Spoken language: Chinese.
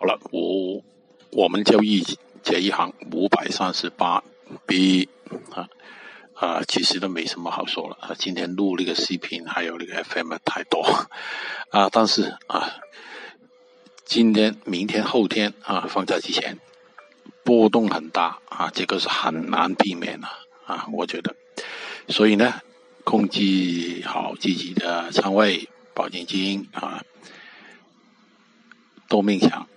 好了我我们交易这一行五百三十八 b 啊啊其实都没什么好说了啊今天录那个视频还有那个 fm 太多啊但是啊今天明天后天啊放假之前波动很大啊这个是很难避免的啊我觉得。所以呢控制好自己的仓位保证金啊多命强